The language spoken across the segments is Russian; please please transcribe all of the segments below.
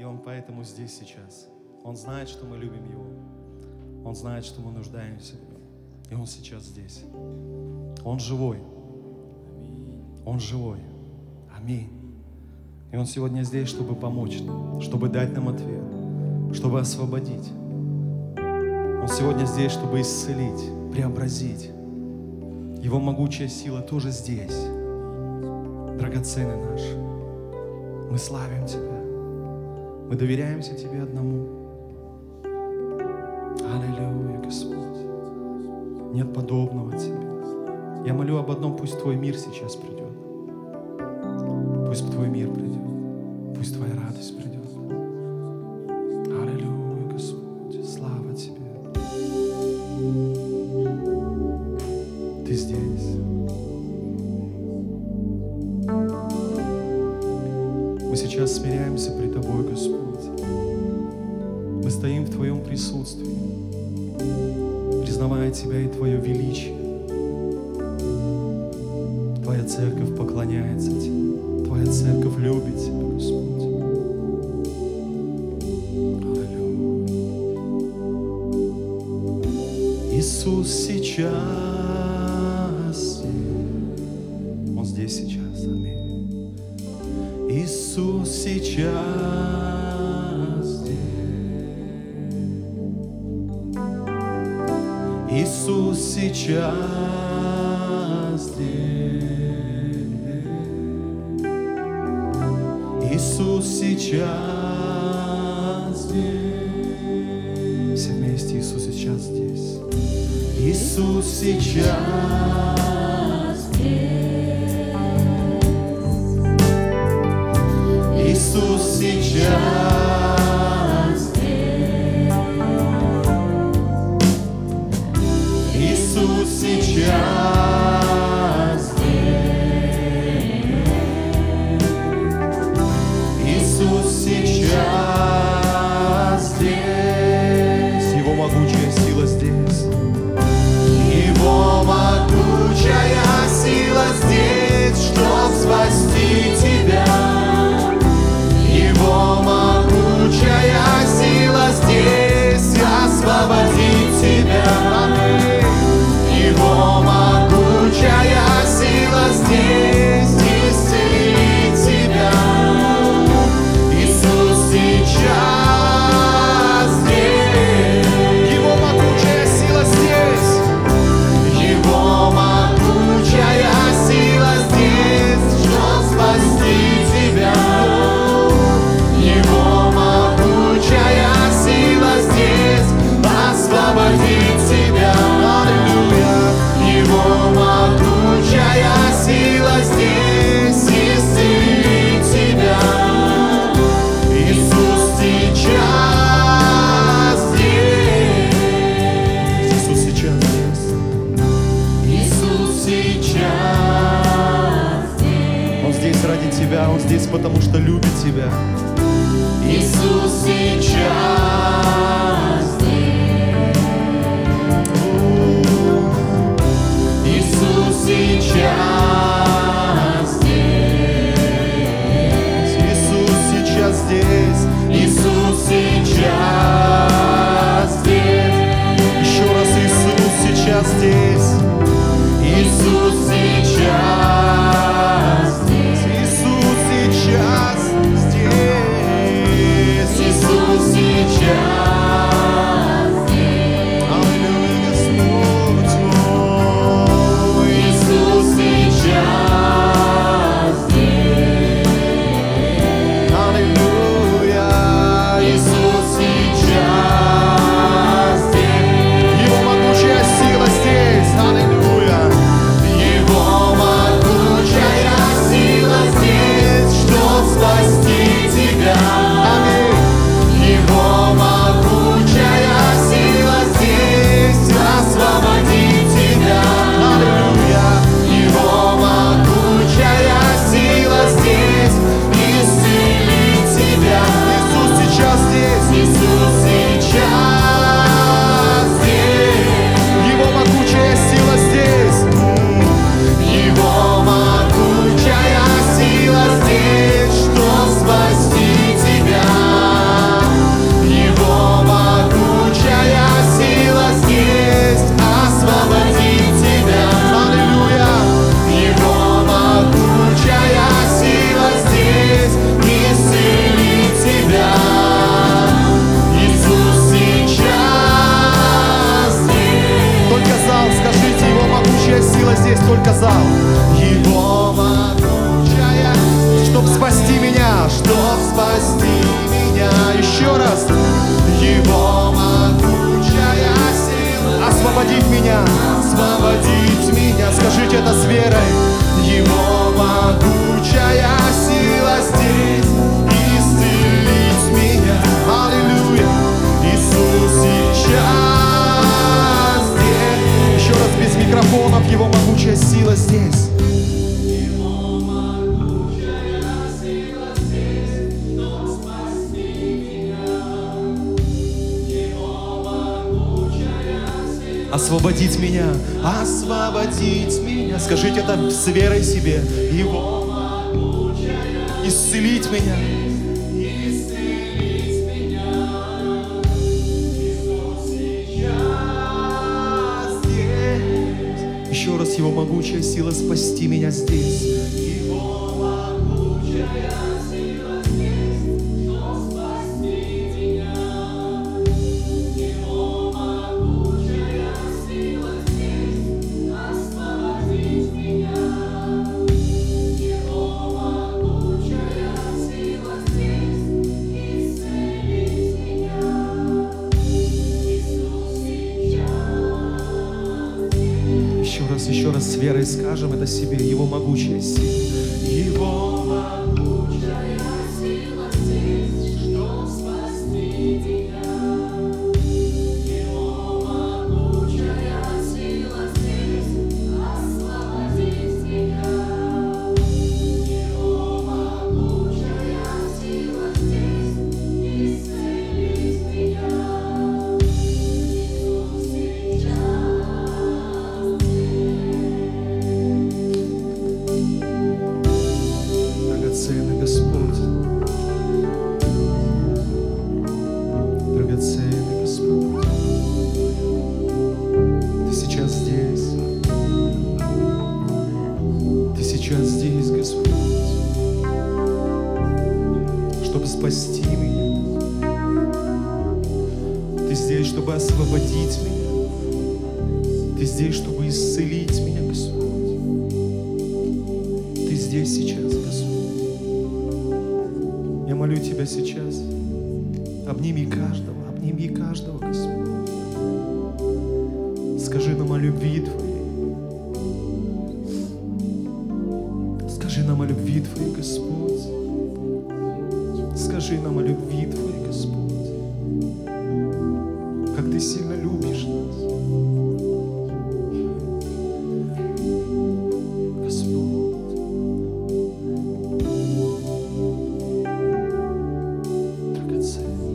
И Он поэтому здесь сейчас. Он знает, что мы любим Его. Он знает, что мы нуждаемся в Нем. И Он сейчас здесь. Он живой. Он живой. Аминь. И Он сегодня здесь, чтобы помочь нам, чтобы дать нам ответ, чтобы освободить. Он сегодня здесь, чтобы исцелить, преобразить. Его могучая сила тоже здесь. Драгоценный наш, мы славим Тебя. Мы доверяемся Тебе одному. Аллилуйя, Господь. Нет подобного Тебе. Я молю об одном, пусть Твой мир сейчас придет. Пусть Твой мир придет. Пусть Твоя радость придет. Мы сейчас смиряемся пред Тобой, Господь. Мы стоим в Твоем присутствии, признавая Тебя и Твое величие. Твоя церковь поклоняется Тебе. Твоя церковь любит Тебя, Господь. Аллилуйя. Иисус сейчас сейчас здесь. Иисус сейчас здесь. Иисус сейчас здесь. Все вместе Иисус сейчас здесь. Иисус сейчас Иисус потому освободить меня, освободить меня. Скажите это с верой себе. Его исцелить меня. Еще раз Его могучая сила спасти меня здесь. Верой скажем это себе, Его могучая сила. Его Чтобы спасти меня. Ты здесь, чтобы освободить меня. Ты здесь, чтобы исцелить меня, Господь. Ты здесь сейчас, Господь. Я молю Тебя сейчас. Обними каждого, обними каждого, Господь. Скажи нам о любви Твоей. Скажи нам о любви Твоей, Господь. Скажи нам о любви Твоей, Господь. Как Ты сильно любишь нас. Господь. Драгоценный.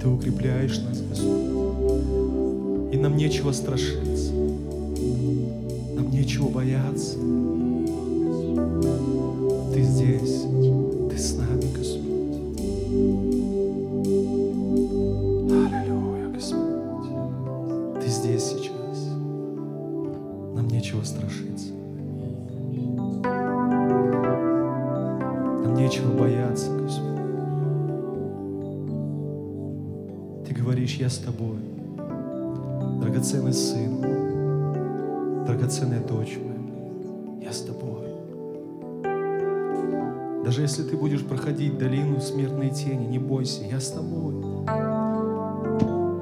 Ты укрепляешь нас, Господь. И нам нечего страшиться. Нам нечего бояться. Ты здесь. Ты с нами, Господь. Аллилуйя, Господь. Ты здесь сейчас. Нам нечего страшиться. Нам нечего бояться, Господь. Ты говоришь, я с тобой. Драгоценный сын, драгоценная дочь моя, я с тобой. Даже если ты будешь проходить долину смертной тени, не бойся, я с тобой.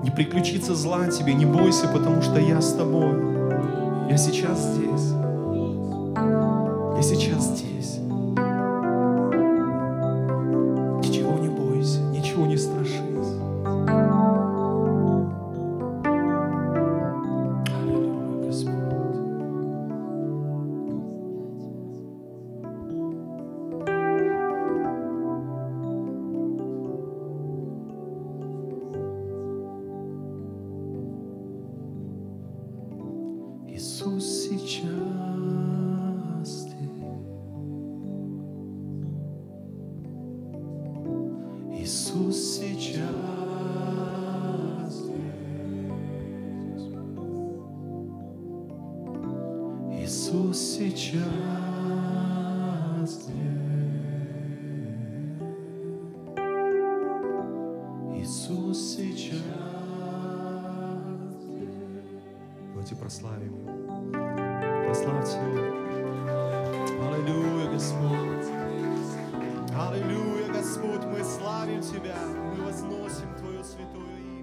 Не приключится зла тебе, не бойся, потому что я с тобой. Я сейчас здесь. Я сейчас здесь. Давайте прославим Его. Прославьте Его. Аллилуйя, Господь. Аллилуйя, Господь, мы славим Тебя, мы возносим Твое святое имя.